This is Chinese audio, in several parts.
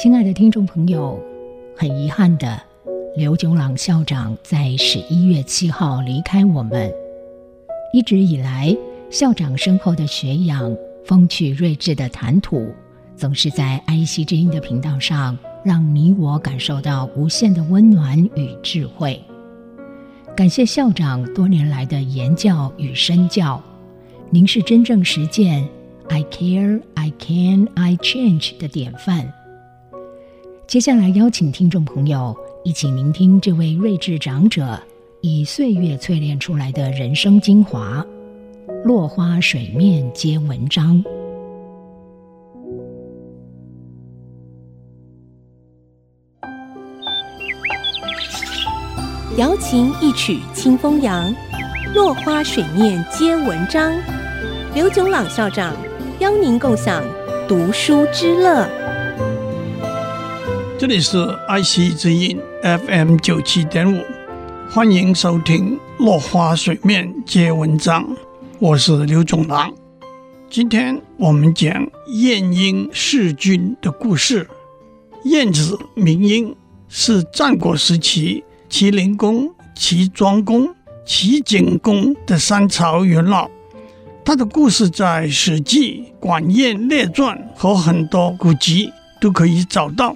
亲爱的听众朋友，很遗憾的，刘炯朗校长在十一月七号离开我们。一直以来，校长深厚的学养、风趣睿智的谈吐，总是在爱惜之音的频道上，让你我感受到无限的温暖与智慧。感谢校长多年来的言教与身教，您是真正实践 “I care, I can, I change” 的典范。接下来邀请听众朋友一起聆听这位睿智长者以岁月淬炼出来的人生精华，落花水面皆文章。瑶琴一曲清风扬，落花水面皆文章。刘炯朗校长邀您共享读书之乐。这里是爱惜之音 FM 九七点五，欢迎收听《落花水面皆文章》，我是刘总郎。今天我们讲晏婴弑君的故事。晏子名婴，是战国时期。齐灵公、齐庄公、齐景公的三朝元老，他的故事在《史记·管晏列传》和很多古籍都可以找到。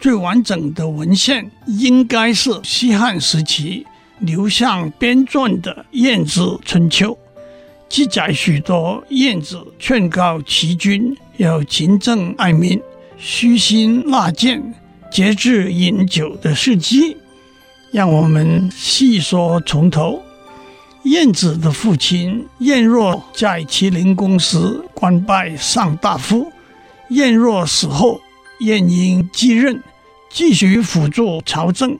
最完整的文献应该是西汉时期刘向编撰的《晏子春秋》，记载许多晏子劝告齐军要勤政爱民、虚心纳谏、节制饮酒的事迹。让我们细说从头。晏子的父亲晏若在齐灵公时官拜上大夫。晏若死后，晏婴继任，继续辅助朝政。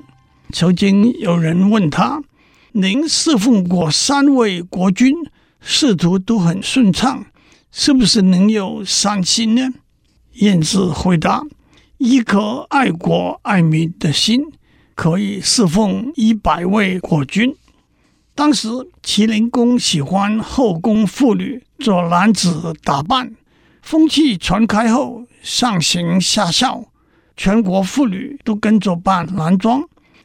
曾经有人问他：“您侍奉过三位国君，仕途都很顺畅，是不是能有三心呢？”晏子回答：“一颗爱国爱民的心。”可以侍奉一百位国君。当时齐灵公喜欢后宫妇女做男子打扮，风气传开后，上行下效，全国妇女都跟着扮男装。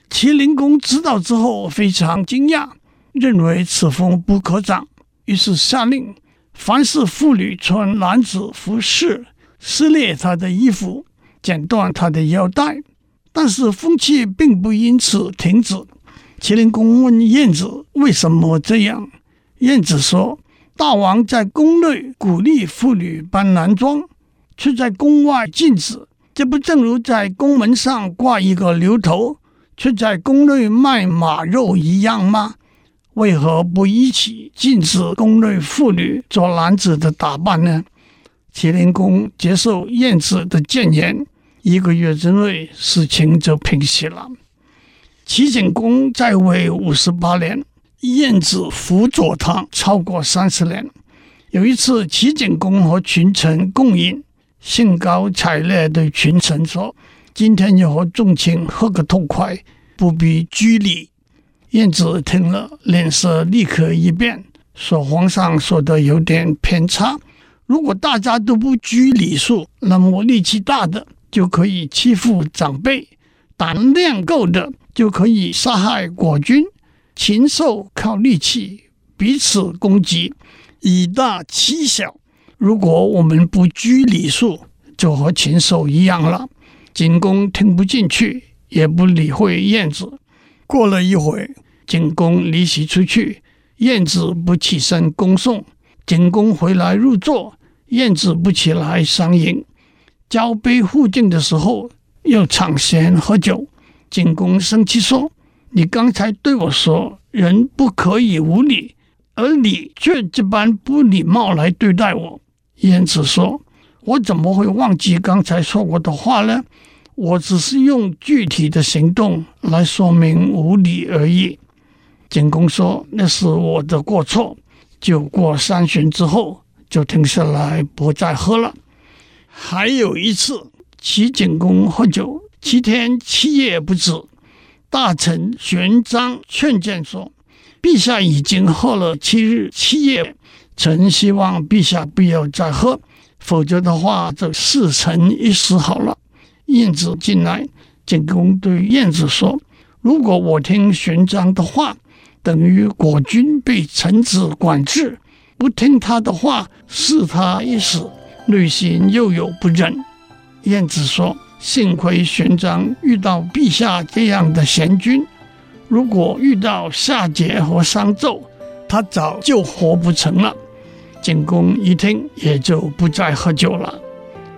齐灵公知道之后非常惊讶，认为此风不可长，于是下令，凡是妇女穿男子服饰，撕裂她的衣服，剪断她的腰带。但是风气并不因此停止。齐灵公问晏子为什么这样？晏子说：“大王在宫内鼓励妇女扮男装，却在宫外禁止，这不正如在宫门上挂一个牛头，却在宫内卖马肉一样吗？为何不一起禁止宫内妇女做男子的打扮呢？”齐灵公接受晏子的谏言。一个月之内，事情就平息了。齐景公在位五十八年，晏子辅佐他超过三十年。有一次，齐景公和群臣共饮，兴高采烈对群臣说：“今天要和众卿喝个痛快，不必拘礼。”晏子听了，脸色立刻一变，说：“皇上说的有点偏差。如果大家都不拘礼数，那么力气大的。”就可以欺负长辈，胆量够的就可以杀害国君，禽兽靠力气彼此攻击，以大欺小。如果我们不拘礼数，就和禽兽一样了。景公听不进去，也不理会晏子。过了一会，景公离席出去，晏子不起身恭送。景公回来入座，晏子不起来相迎。交杯互敬的时候，又抢先喝酒。景公生气说：“你刚才对我说，人不可以无礼，而你却这般不礼貌来对待我。”晏子说：“我怎么会忘记刚才说过的话呢？我只是用具体的行动来说明无礼而已。”景公说：“那是我的过错。”酒过三巡之后，就停下来不再喝了。还有一次，齐景公喝酒七天七夜不止。大臣玄奘劝谏说：“陛下已经喝了七日七夜，臣希望陛下不要再喝，否则的话就事成一时好了。晏子进来，景公对晏子说：“如果我听玄奘的话，等于国君被臣子管制；不听他的话，失他一死，内心又有不忍。”晏子说：“幸亏玄奘遇到陛下这样的贤君，如果遇到夏桀和商纣，他早就活不成了。”景公一听，也就不再喝酒了。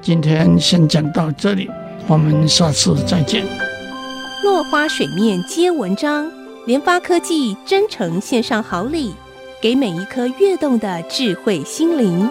今天先讲到这里，我们下次再见。落花水面皆文章，联发科技真诚献上好礼，给每一颗跃动的智慧心灵。